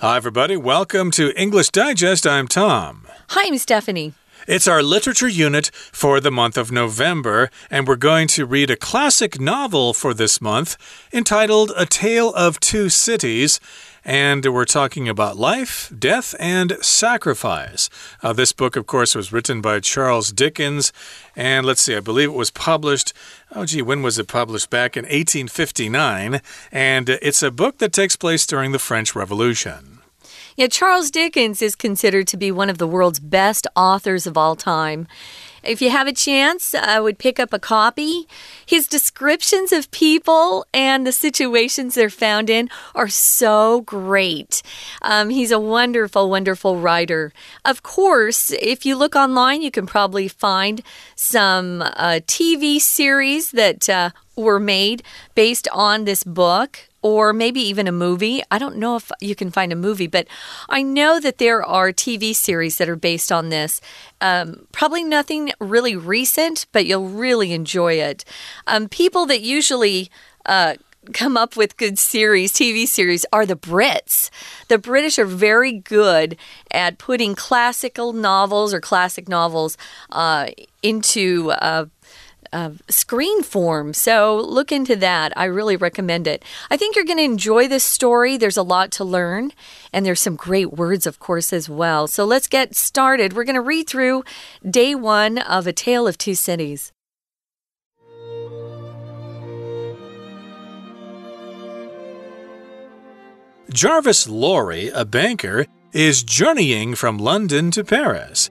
Hi, everybody. Welcome to English Digest. I'm Tom. Hi, I'm Stephanie. It's our literature unit for the month of November, and we're going to read a classic novel for this month entitled A Tale of Two Cities. And we're talking about life, death, and sacrifice. Uh, this book, of course, was written by Charles Dickens. And let's see, I believe it was published. Oh, gee, when was it published? Back in 1859. And it's a book that takes place during the French Revolution. Yeah, Charles Dickens is considered to be one of the world's best authors of all time. If you have a chance, I would pick up a copy. His descriptions of people and the situations they're found in are so great. Um, he's a wonderful, wonderful writer. Of course, if you look online, you can probably find some uh, TV series that uh, were made based on this book or maybe even a movie. I don't know if you can find a movie, but I know that there are TV series that are based on this. Um, probably nothing really recent, but you'll really enjoy it. Um, people that usually uh, come up with good series, TV series, are the Brits. The British are very good at putting classical novels or classic novels uh, into uh, uh, screen form. So look into that. I really recommend it. I think you're going to enjoy this story. There's a lot to learn, and there's some great words, of course, as well. So let's get started. We're going to read through day one of A Tale of Two Cities. Jarvis Lorry, a banker, is journeying from London to Paris.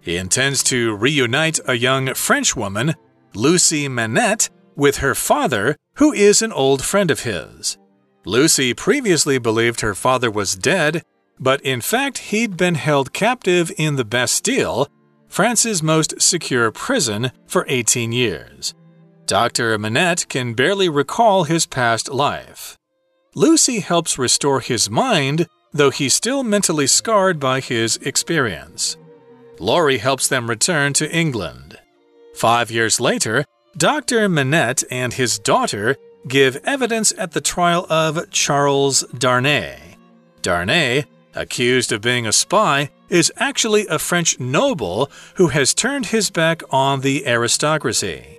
He intends to reunite a young French woman Lucy Manette with her father, who is an old friend of his. Lucy previously believed her father was dead, but in fact, he'd been held captive in the Bastille, France's most secure prison, for 18 years. Dr. Manette can barely recall his past life. Lucy helps restore his mind, though he's still mentally scarred by his experience. Lorry helps them return to England. Five years later, Dr. Manette and his daughter give evidence at the trial of Charles Darnay. Darnay, accused of being a spy, is actually a French noble who has turned his back on the aristocracy.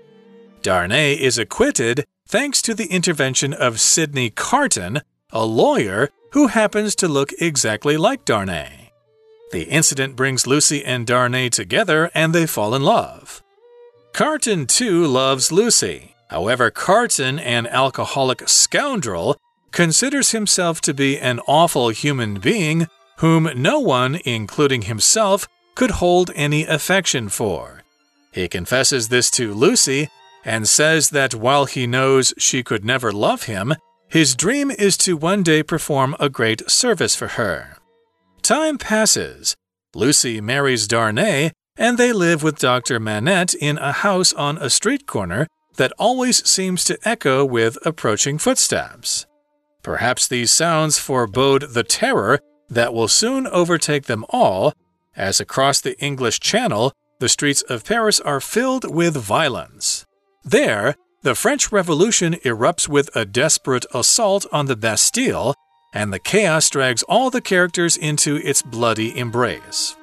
Darnay is acquitted thanks to the intervention of Sydney Carton, a lawyer who happens to look exactly like Darnay. The incident brings Lucy and Darnay together and they fall in love. Carton too loves Lucy. However, Carton, an alcoholic scoundrel, considers himself to be an awful human being whom no one, including himself, could hold any affection for. He confesses this to Lucy and says that while he knows she could never love him, his dream is to one day perform a great service for her. Time passes. Lucy marries Darnay and they live with Dr. Manette in a house on a street corner that always seems to echo with approaching footsteps. Perhaps these sounds forebode the terror that will soon overtake them all, as across the English Channel, the streets of Paris are filled with violence. There, the French Revolution erupts with a desperate assault on the Bastille, and the chaos drags all the characters into its bloody embrace.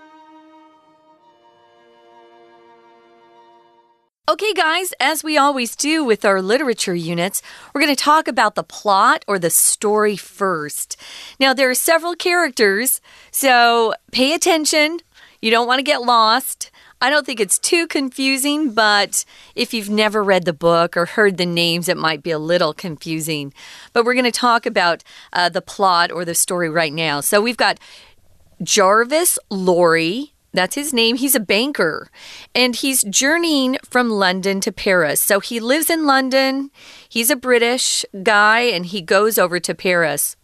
Okay, guys, as we always do with our literature units, we're going to talk about the plot or the story first. Now, there are several characters, so pay attention. You don't want to get lost. I don't think it's too confusing, but if you've never read the book or heard the names, it might be a little confusing. But we're going to talk about uh, the plot or the story right now. So we've got Jarvis Lorry that's his name. He's a banker and he's journeying from London to Paris. So he lives in London. He's a British guy and he goes over to Paris.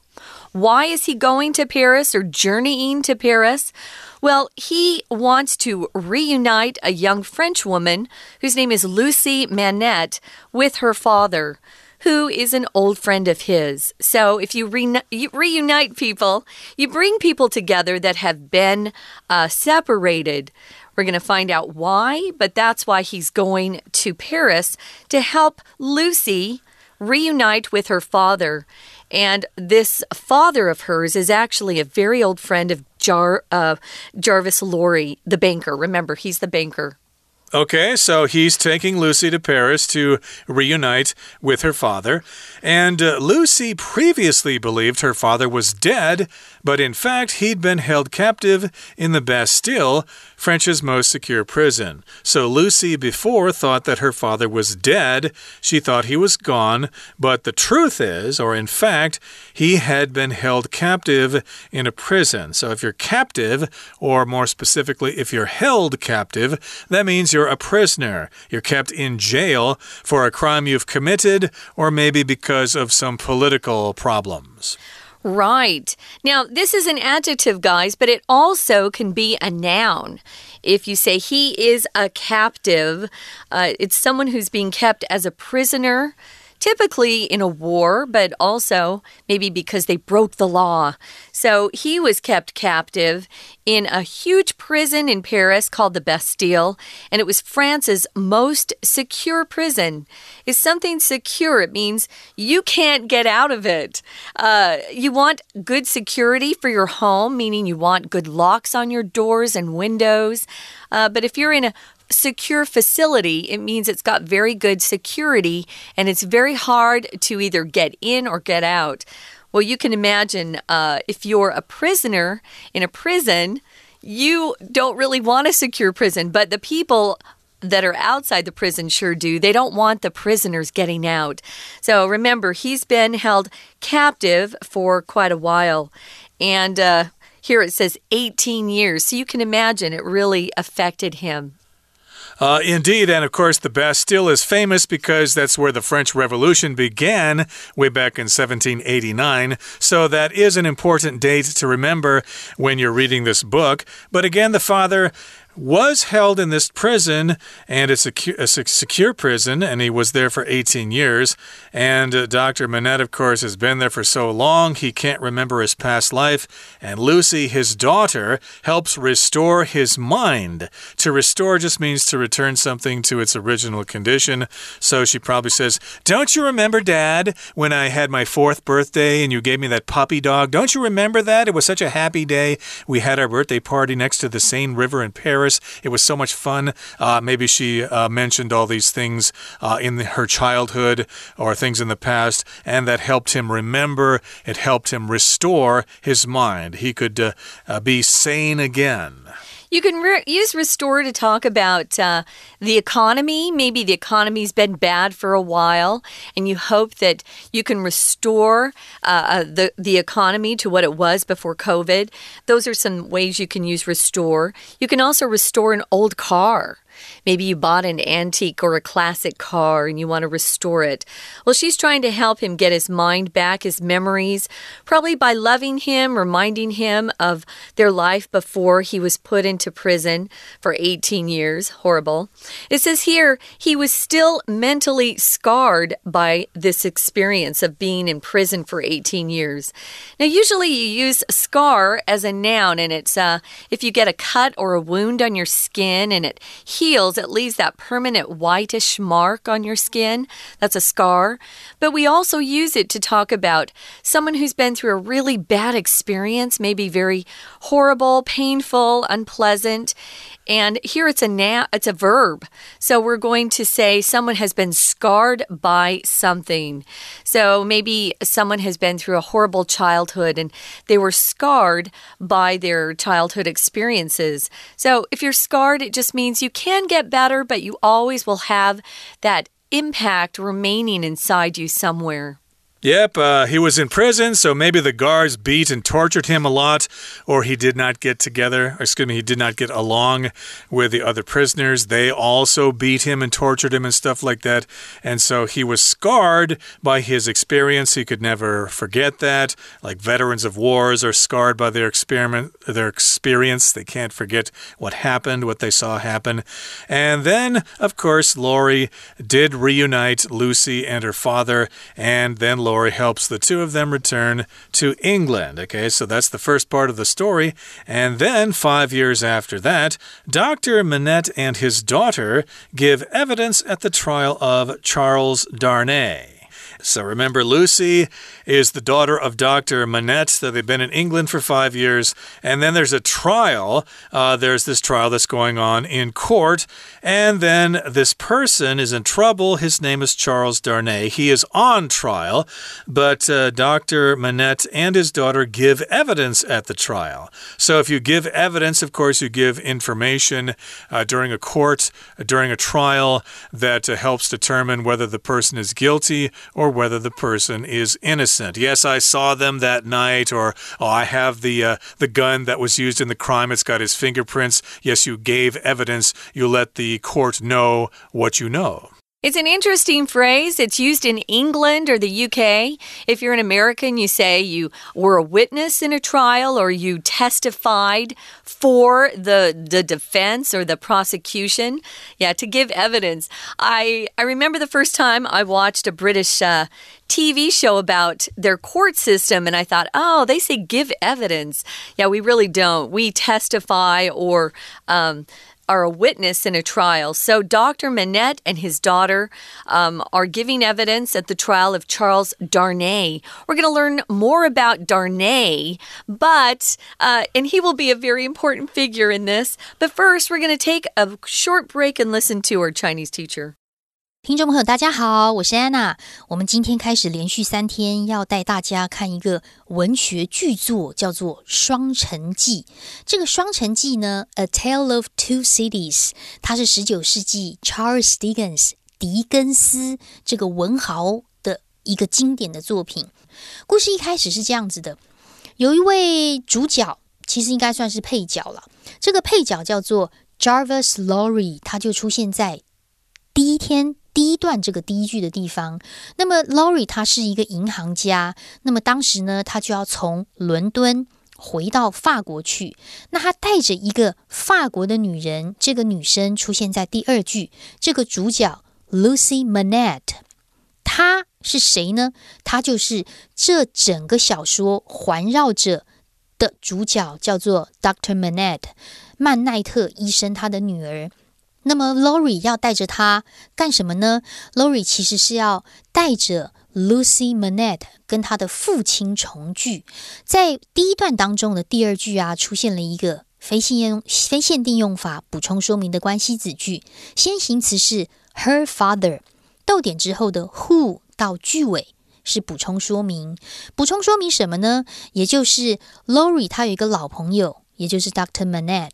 Why is he going to Paris or journeying to Paris? Well, he wants to reunite a young French woman whose name is Lucy Manette with her father who is an old friend of his. So if you, you reunite people, you bring people together that have been uh, separated. We're going to find out why, but that's why he's going to Paris to help Lucy reunite with her father. And this father of hers is actually a very old friend of Jar, uh, Jarvis Lorry, the banker. Remember, he's the banker. Okay, so he's taking Lucy to Paris to reunite with her father. And uh, Lucy previously believed her father was dead, but in fact, he'd been held captive in the Bastille, French's most secure prison. So Lucy before thought that her father was dead. She thought he was gone, but the truth is, or in fact, he had been held captive in a prison. So if you're captive, or more specifically, if you're held captive, that means you're a prisoner. You're kept in jail for a crime you've committed, or maybe because of some political problems. Right. Now, this is an adjective, guys, but it also can be a noun. If you say he is a captive, uh, it's someone who's being kept as a prisoner typically in a war, but also maybe because they broke the law. So he was kept captive in a huge prison in Paris called the Bastille, and it was France's most secure prison. If something secure? It means you can't get out of it. Uh, you want good security for your home, meaning you want good locks on your doors and windows. Uh, but if you're in a secure facility, it means it's got very good security and it's very hard to either get in or get out. Well, you can imagine uh, if you're a prisoner in a prison, you don't really want a secure prison, but the people that are outside the prison sure do. They don't want the prisoners getting out. So remember, he's been held captive for quite a while. And uh, here it says 18 years. So you can imagine it really affected him. Uh, indeed, and of course, the Bastille is famous because that's where the French Revolution began way back in 1789. So that is an important date to remember when you're reading this book. But again, the father was held in this prison, and it's a, a secure prison, and he was there for 18 years. And uh, Dr. Manette, of course, has been there for so long, he can't remember his past life. And Lucy, his daughter, helps restore his mind. To restore just means to return something to its original condition. So she probably says, Don't you remember, Dad, when I had my fourth birthday and you gave me that puppy dog? Don't you remember that? It was such a happy day. We had our birthday party next to the Seine River in Paris. Paris. It was so much fun. Uh, maybe she uh, mentioned all these things uh, in the, her childhood or things in the past, and that helped him remember. It helped him restore his mind. He could uh, uh, be sane again. You can re use restore to talk about uh, the economy. Maybe the economy's been bad for a while, and you hope that you can restore uh, uh, the the economy to what it was before COVID. Those are some ways you can use restore. You can also restore an old car. Maybe you bought an antique or a classic car and you want to restore it. Well, she's trying to help him get his mind back, his memories, probably by loving him, reminding him of their life before he was put into prison for 18 years. Horrible. It says here he was still mentally scarred by this experience of being in prison for 18 years. Now, usually you use scar as a noun, and it's uh, if you get a cut or a wound on your skin and it heals heals, it leaves that permanent whitish mark on your skin. That's a scar. But we also use it to talk about someone who's been through a really bad experience, maybe very horrible, painful, unpleasant. And here it's a na it's a verb. So we're going to say someone has been scarred by something. So maybe someone has been through a horrible childhood and they were scarred by their childhood experiences. So if you're scarred, it just means you can get better, but you always will have that impact remaining inside you somewhere. Yep, uh, he was in prison, so maybe the guards beat and tortured him a lot, or he did not get together, excuse me, he did not get along with the other prisoners. They also beat him and tortured him and stuff like that. And so he was scarred by his experience. He could never forget that. Like veterans of wars are scarred by their experiment, their experience. They can't forget what happened, what they saw happen. And then, of course, Lorry did reunite Lucy and her father, and then Lorry helps the two of them return to England. Okay, so that's the first part of the story. And then, five years after that, Dr. Manette and his daughter give evidence at the trial of Charles Darnay. So remember, Lucy is the daughter of Dr. Manette. So they've been in England for five years. And then there's a trial. Uh, there's this trial that's going on in court. And then this person is in trouble. His name is Charles Darnay. He is on trial, but uh, Dr. Manette and his daughter give evidence at the trial. So if you give evidence, of course, you give information uh, during a court, during a trial that uh, helps determine whether the person is guilty or whether the person is innocent. Yes, I saw them that night, or oh, I have the uh, the gun that was used in the crime. It's got his fingerprints. Yes, you gave evidence. You let the court know what you know. It's an interesting phrase. It's used in England or the UK. If you're an American, you say you were a witness in a trial or you testified for the the defense or the prosecution. Yeah, to give evidence. I I remember the first time I watched a British uh, TV show about their court system, and I thought, oh, they say give evidence. Yeah, we really don't. We testify or. Um, are a witness in a trial. So Dr. Manette and his daughter um, are giving evidence at the trial of Charles Darnay. We're going to learn more about Darnay, but uh, and he will be a very important figure in this. But first, we're going to take a short break and listen to our Chinese teacher. 听众朋友，大家好，我是安娜。我们今天开始连续三天要带大家看一个文学巨作，叫做《双城记》。这个《双城记》呢，《A Tale of Two Cities》，它是十九世纪 Charles Dickens 狄更斯这个文豪的一个经典的作品。故事一开始是这样子的：有一位主角，其实应该算是配角了。这个配角叫做 Jarvis Lorry，他就出现在第一天。第一段这个第一句的地方，那么 Laurie 他是一个银行家，那么当时呢，他就要从伦敦回到法国去，那他带着一个法国的女人，这个女生出现在第二句，这个主角 Lucy Manette，她是谁呢？她就是这整个小说环绕着的主角，叫做 Doctor Manette，曼奈特医生他的女儿。那么，Lori 要带着他干什么呢？Lori 其实是要带着 Lucy Manette 跟他的父亲重聚。在第一段当中的第二句啊，出现了一个非限用非限定用法补充说明的关系子句，先行词是 her father，逗点之后的 who 到句尾是补充说明。补充说明什么呢？也就是 Lori 他有一个老朋友，也就是 Doctor Manette。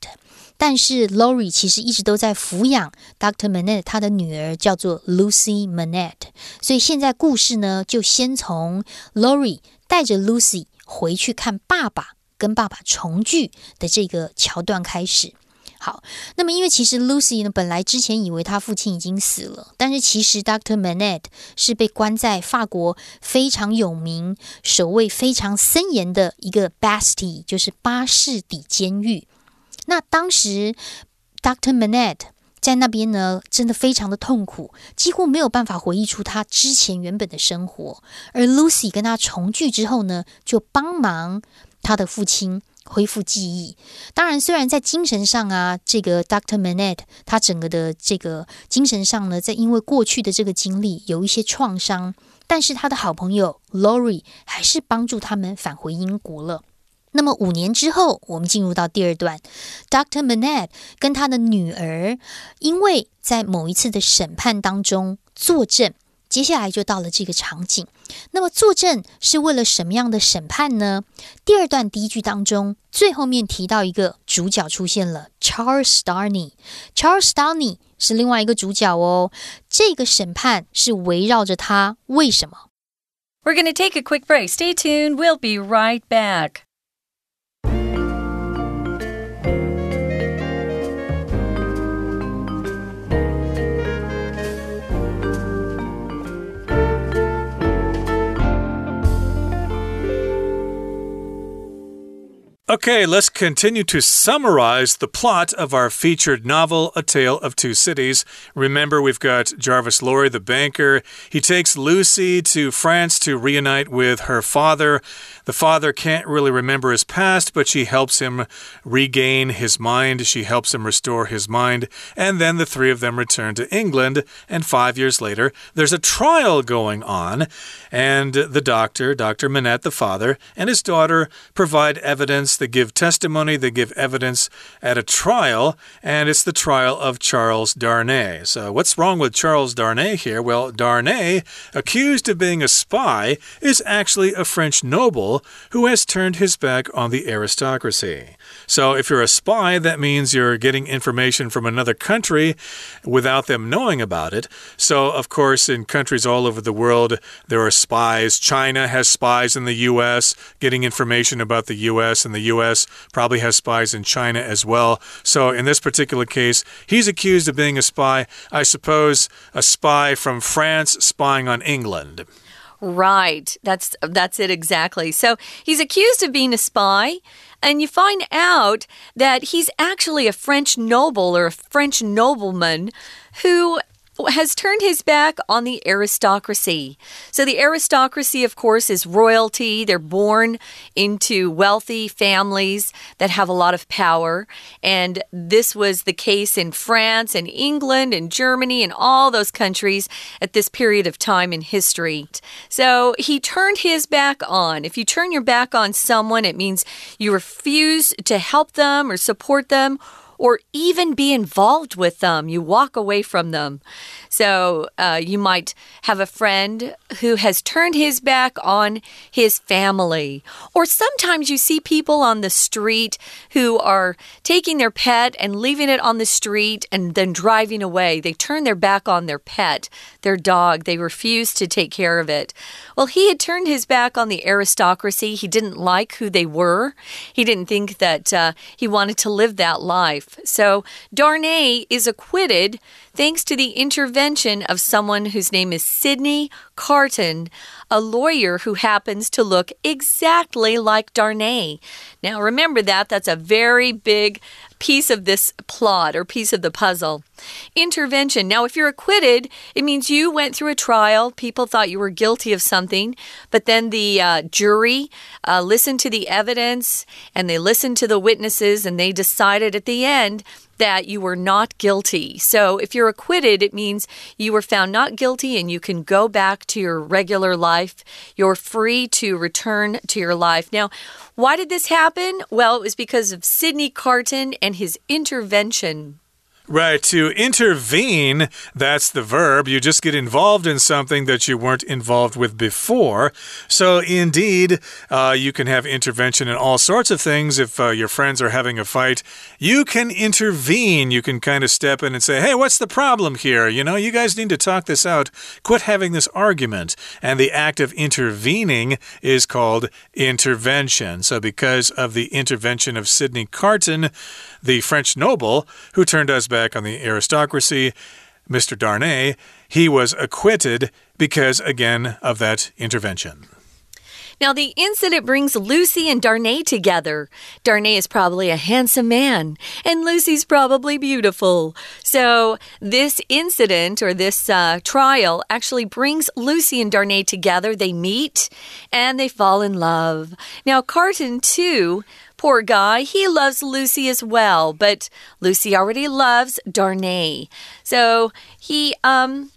但是 Lori 其实一直都在抚养 Dr. Manette，他的女儿叫做 Lucy Manette，所以现在故事呢，就先从 Lori 带着 Lucy 回去看爸爸，跟爸爸重聚的这个桥段开始。好，那么因为其实 Lucy 呢，本来之前以为他父亲已经死了，但是其实 Dr. Manette 是被关在法国非常有名、守卫非常森严的一个 Bastille，就是巴士底监狱。那当时，Doctor Manette 在那边呢，真的非常的痛苦，几乎没有办法回忆出他之前原本的生活。而 Lucy 跟他重聚之后呢，就帮忙他的父亲恢复记忆。当然，虽然在精神上啊，这个 Doctor Manette 他整个的这个精神上呢，在因为过去的这个经历有一些创伤，但是他的好朋友 Lori 还是帮助他们返回英国了。那么五年之后，我们进入到第二段，Dr. Manette 跟他的女儿，因为在某一次的审判当中作证。接下来就到了这个场景，那么作证是为了什么样的审判呢？第二段第一句当中，最后面提到一个主角出现了，Charles Darnay，Charles Darnay 是另外一个主角哦。这个审判是围绕着他，为什么？We're going to take a quick break. Stay tuned. We'll be right back. Okay, let's continue to summarize the plot of our featured novel, A Tale of Two Cities. Remember, we've got Jarvis Lorry, the banker. He takes Lucy to France to reunite with her father. The father can't really remember his past, but she helps him regain his mind. She helps him restore his mind. And then the three of them return to England. And five years later, there's a trial going on. And the doctor, Dr. Manette, the father, and his daughter provide evidence they give testimony, they give evidence at a trial, and it's the trial of Charles Darnay. So, what's wrong with Charles Darnay here? Well, Darnay, accused of being a spy, is actually a French noble who has turned his back on the aristocracy. So, if you're a spy, that means you're getting information from another country without them knowing about it. So, of course, in countries all over the world, there are spies. China has spies in the U.S., getting information about the U.S., and the U.S. probably has spies in China as well. So, in this particular case, he's accused of being a spy. I suppose a spy from France spying on England. Right. That's that's it exactly. So he's accused of being a spy, and you find out that he's actually a French noble or a French nobleman who has turned his back on the aristocracy. So, the aristocracy, of course, is royalty. They're born into wealthy families that have a lot of power. And this was the case in France and England and Germany and all those countries at this period of time in history. So, he turned his back on. If you turn your back on someone, it means you refuse to help them or support them or even be involved with them. You walk away from them. So uh, you might have a friend who has turned his back on his family. Or sometimes you see people on the street who are taking their pet and leaving it on the street and then driving away. They turn their back on their pet, their dog. They refuse to take care of it. Well, he had turned his back on the aristocracy. He didn't like who they were. He didn't think that uh, he wanted to live that life. So Darnay is acquitted thanks to the intervention of someone whose name is Sydney Carton, a lawyer who happens to look exactly like Darnay. Now, remember that, that's a very big piece of this plot or piece of the puzzle. Intervention. Now, if you're acquitted, it means you went through a trial. People thought you were guilty of something, but then the uh, jury uh, listened to the evidence and they listened to the witnesses and they decided at the end that you were not guilty. So if you're acquitted, it means you were found not guilty and you can go back to your regular life. You're free to return to your life. Now, why did this happen? Well, it was because of Sydney Carton and his intervention. Right, to intervene, that's the verb. You just get involved in something that you weren't involved with before. So, indeed, uh, you can have intervention in all sorts of things. If uh, your friends are having a fight, you can intervene. You can kind of step in and say, hey, what's the problem here? You know, you guys need to talk this out. Quit having this argument. And the act of intervening is called intervention. So, because of the intervention of Sydney Carton, the French noble who turned us back on the aristocracy, Mr. Darnay, he was acquitted because, again, of that intervention. Now, the incident brings Lucy and Darnay together. Darnay is probably a handsome man, and Lucy's probably beautiful. So, this incident or this uh, trial actually brings Lucy and Darnay together. They meet and they fall in love. Now, Carton, too, Poor guy, he loves Lucy as well, but Lucy already loves Darnay. So he um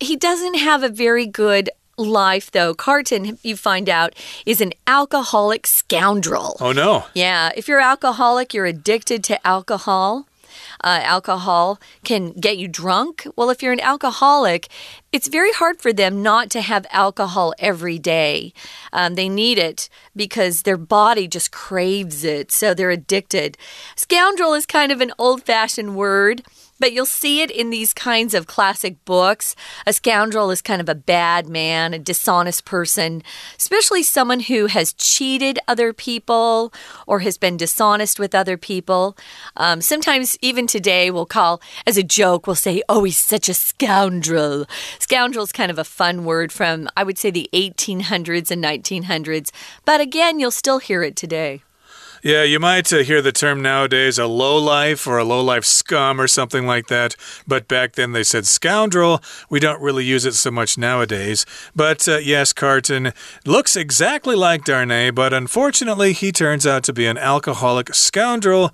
he doesn't have a very good life, though. Carton, you find out, is an alcoholic scoundrel. Oh, no. Yeah. If you're alcoholic, you're addicted to alcohol uh, alcohol can get you drunk. Well, if you're an alcoholic, it's very hard for them not to have alcohol every day. Um, they need it because their body just craves it, so they're addicted. Scoundrel is kind of an old fashioned word. But you'll see it in these kinds of classic books. A scoundrel is kind of a bad man, a dishonest person, especially someone who has cheated other people or has been dishonest with other people. Um, sometimes, even today, we'll call, as a joke, we'll say, oh, he's such a scoundrel. Scoundrel is kind of a fun word from, I would say, the 1800s and 1900s. But again, you'll still hear it today. Yeah, you might uh, hear the term nowadays a lowlife or a lowlife scum or something like that. But back then they said scoundrel. We don't really use it so much nowadays. But uh, yes, Carton looks exactly like Darnay, but unfortunately he turns out to be an alcoholic scoundrel.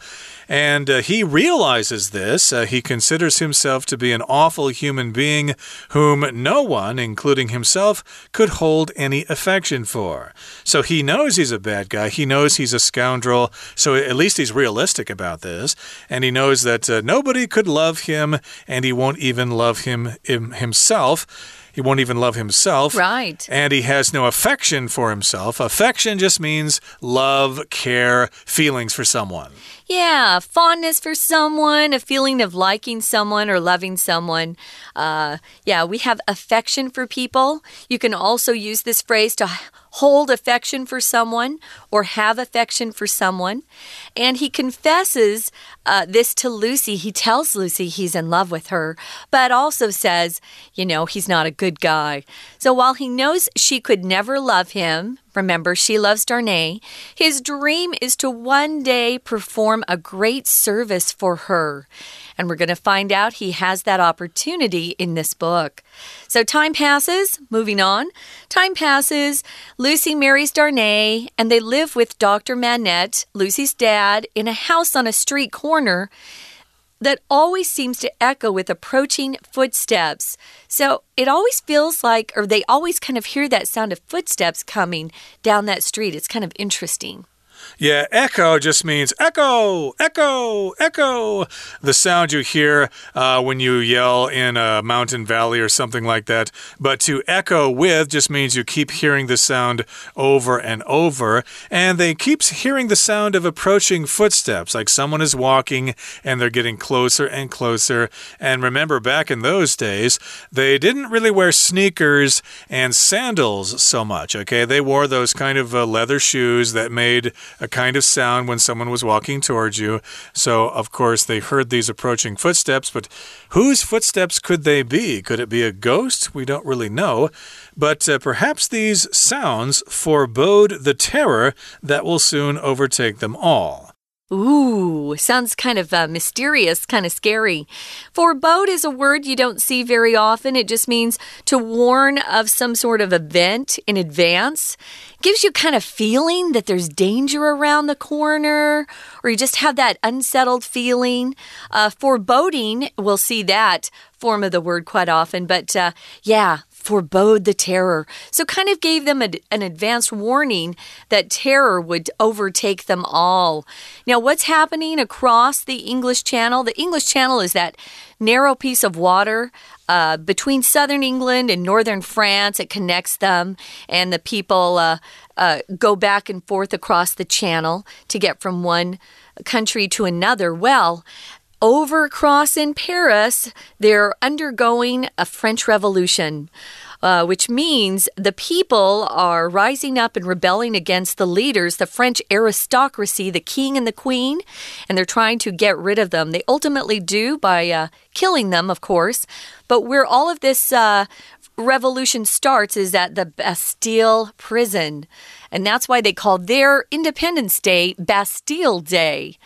And uh, he realizes this. Uh, he considers himself to be an awful human being whom no one, including himself, could hold any affection for. So he knows he's a bad guy. He knows he's a scoundrel. So at least he's realistic about this. And he knows that uh, nobody could love him, and he won't even love him, him himself. He won't even love himself. Right. And he has no affection for himself. Affection just means love, care, feelings for someone. Yeah, fondness for someone, a feeling of liking someone or loving someone. Uh, yeah, we have affection for people. You can also use this phrase to hold affection for someone or have affection for someone. And he confesses uh, this to Lucy. He tells Lucy he's in love with her, but also says, you know, he's not a good guy. So while he knows she could never love him, remember, she loves Darnay, his dream is to one day perform a great service for her. And we're going to find out he has that opportunity in this book. So time passes, moving on. Time passes. Lucy marries Darnay, and they live with Dr. Manette, Lucy's dad, in a house on a street corner that always seems to echo with approaching footsteps. So it always feels like, or they always kind of hear that sound of footsteps coming down that street. It's kind of interesting. Yeah, echo just means echo, echo, echo. The sound you hear uh, when you yell in a mountain valley or something like that. But to echo with just means you keep hearing the sound over and over. And they keep hearing the sound of approaching footsteps, like someone is walking and they're getting closer and closer. And remember, back in those days, they didn't really wear sneakers and sandals so much, okay? They wore those kind of uh, leather shoes that made a kind of sound when someone was walking towards you. So, of course, they heard these approaching footsteps, but whose footsteps could they be? Could it be a ghost? We don't really know. But uh, perhaps these sounds forebode the terror that will soon overtake them all. Ooh, sounds kind of uh, mysterious, kind of scary. Forebode is a word you don't see very often. It just means to warn of some sort of event in advance. Gives you kind of feeling that there's danger around the corner, or you just have that unsettled feeling. Uh, foreboding, we'll see that form of the word quite often, but uh, yeah, forebode the terror. So, kind of gave them a, an advanced warning that terror would overtake them all. Now, what's happening across the English Channel? The English Channel is that narrow piece of water uh, between southern England and northern France. It connects them, and the people uh, uh, go back and forth across the channel to get from one country to another. Well, over across in Paris, they're undergoing a French Revolution. Uh, which means the people are rising up and rebelling against the leaders, the French aristocracy, the king and the queen, and they're trying to get rid of them. They ultimately do by uh, killing them, of course. But where all of this uh, revolution starts is at the Bastille prison. And that's why they call their Independence Day Bastille Day.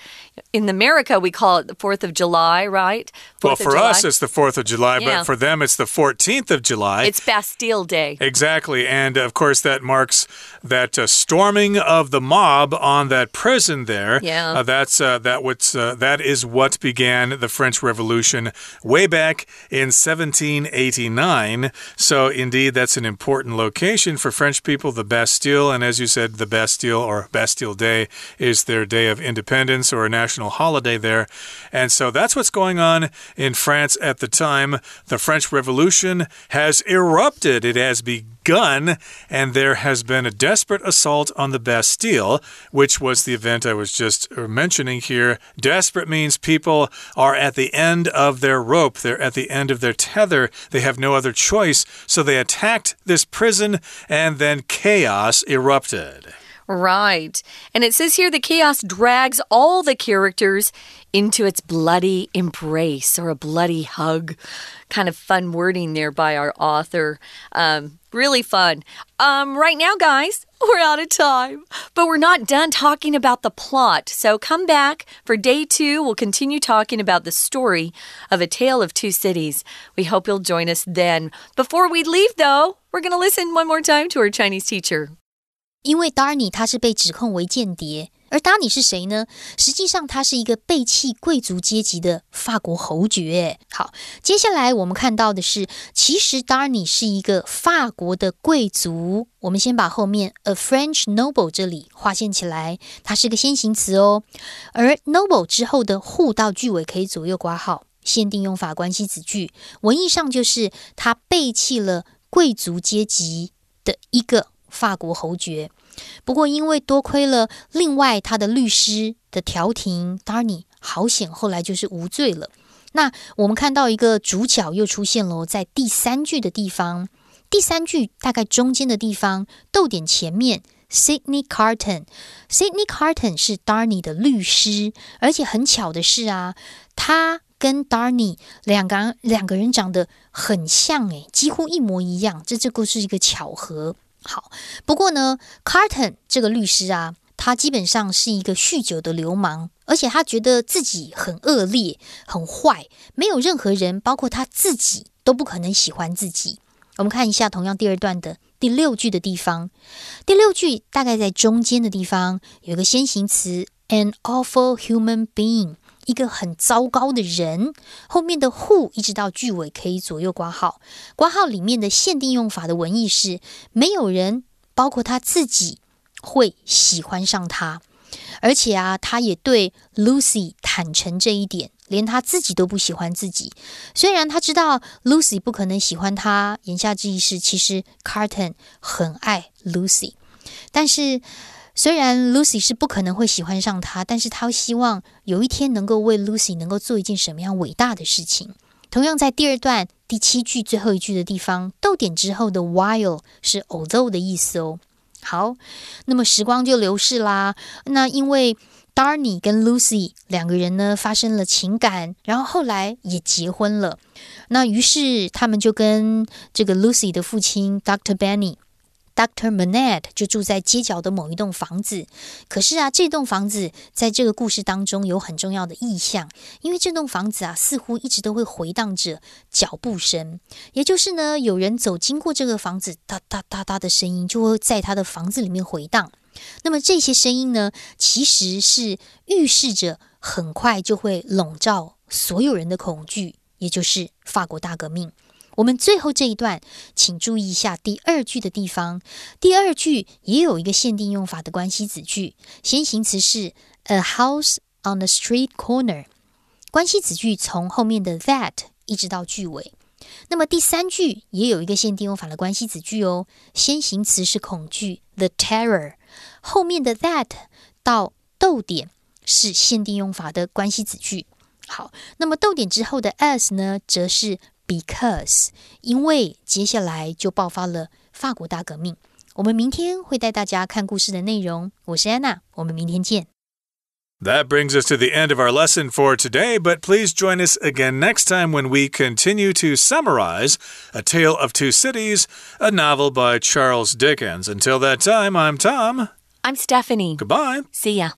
In America, we call it the 4th of July, right? 4th well, for us, it's the 4th of July, yeah. but for them, it's the 14th of July. It's Bastille Day. Exactly. And of course, that marks that uh, storming of the mob on that prison there. Yeah. Uh, that's, uh, that, what's, uh, that is what began the French Revolution way back in 1789. So, indeed, that's an important location for French people, the Bastille. And as you said, the Bastille or Bastille Day is their day of independence or a national holiday there. And so that's what's going on in France at the time. The French Revolution has erupted, it has begun, and there has been a desperate assault on the Bastille, which was the event I was just uh, mentioning here. Desperate means people are at the end of their rope, they're at the end of their tether, they have no other choice. So they attacked this prison, and then chaos erupted. Right. And it says here the chaos drags all the characters into its bloody embrace or a bloody hug Kind of fun wording there by our author. Um, really fun. Um, right now, guys, We're out of time. But we're not done talking about the plot. So come back for day two. We'll continue talking about the story of A Tale of Two Cities. We hope you'll join us then. Before we leave, though, we're going to listen one more time to our Chinese teacher. 因为 Darny 他是被指控为间谍， 而 Darny 是谁呢？实际上他是一个背弃贵族阶级的法国侯爵。好，接下来我们看到的是，其实 Darny 是一个法国的贵族。我们先把后面 a French noble 这里划线起来，它是个先行词哦。而 noble 之后的互到句尾可以左右挂号，限定用法关系子句，文意上就是他背弃了贵族阶级的一个。法国侯爵，不过因为多亏了另外他的律师的调停，Darny 好险，后来就是无罪了。那我们看到一个主角又出现了，在第三句的地方，第三句大概中间的地方，逗点前面，Sydney Carton，Sydney Carton 是 Darny 的律师，而且很巧的是啊，他跟 Darny 两个两个人长得很像，诶，几乎一模一样，这这个是一个巧合。好，不过呢，Carton 这个律师啊，他基本上是一个酗酒的流氓，而且他觉得自己很恶劣、很坏，没有任何人，包括他自己，都不可能喜欢自己。我们看一下同样第二段的第六句的地方，第六句大概在中间的地方有个先行词，an awful human being。一个很糟糕的人，后面的 who 一直到句尾可以左右挂号，挂号里面的限定用法的文意是没有人，包括他自己会喜欢上他，而且啊，他也对 Lucy 坦诚这一点，连他自己都不喜欢自己。虽然他知道 Lucy 不可能喜欢他，言下之意是其实 Carton 很爱 Lucy，但是。虽然 Lucy 是不可能会喜欢上他，但是他希望有一天能够为 Lucy 能够做一件什么样伟大的事情。同样在第二段第七句最后一句的地方，逗点之后的 while 是 although 的意思哦。好，那么时光就流逝啦。那因为 Darny 跟 Lucy 两个人呢发生了情感，然后后来也结婚了。那于是他们就跟这个 Lucy 的父亲 Dr. Benny。Doctor Manette 就住在街角的某一栋房子，可是啊，这栋房子在这个故事当中有很重要的意象，因为这栋房子啊，似乎一直都会回荡着脚步声，也就是呢，有人走经过这个房子，哒哒哒哒的声音就会在他的房子里面回荡。那么这些声音呢，其实是预示着很快就会笼罩所有人的恐惧，也就是法国大革命。我们最后这一段，请注意一下第二句的地方。第二句也有一个限定用法的关系子句，先行词是 a house on the street corner。关系子句从后面的 that 一直到句尾。那么第三句也有一个限定用法的关系子句哦，先行词是恐惧 the terror，后面的 that 到逗点是限定用法的关系子句。好，那么逗点之后的 as 呢，则是。Because，因为接下来就爆发了法国大革命。我们明天会带大家看故事的内容。我是安娜，我们明天见。That brings us to the end of our lesson for today, but please join us again next time when we continue to summarize A Tale of Two Cities, a novel by Charles Dickens. Until that time, I'm Tom. I'm Stephanie. Goodbye. See ya.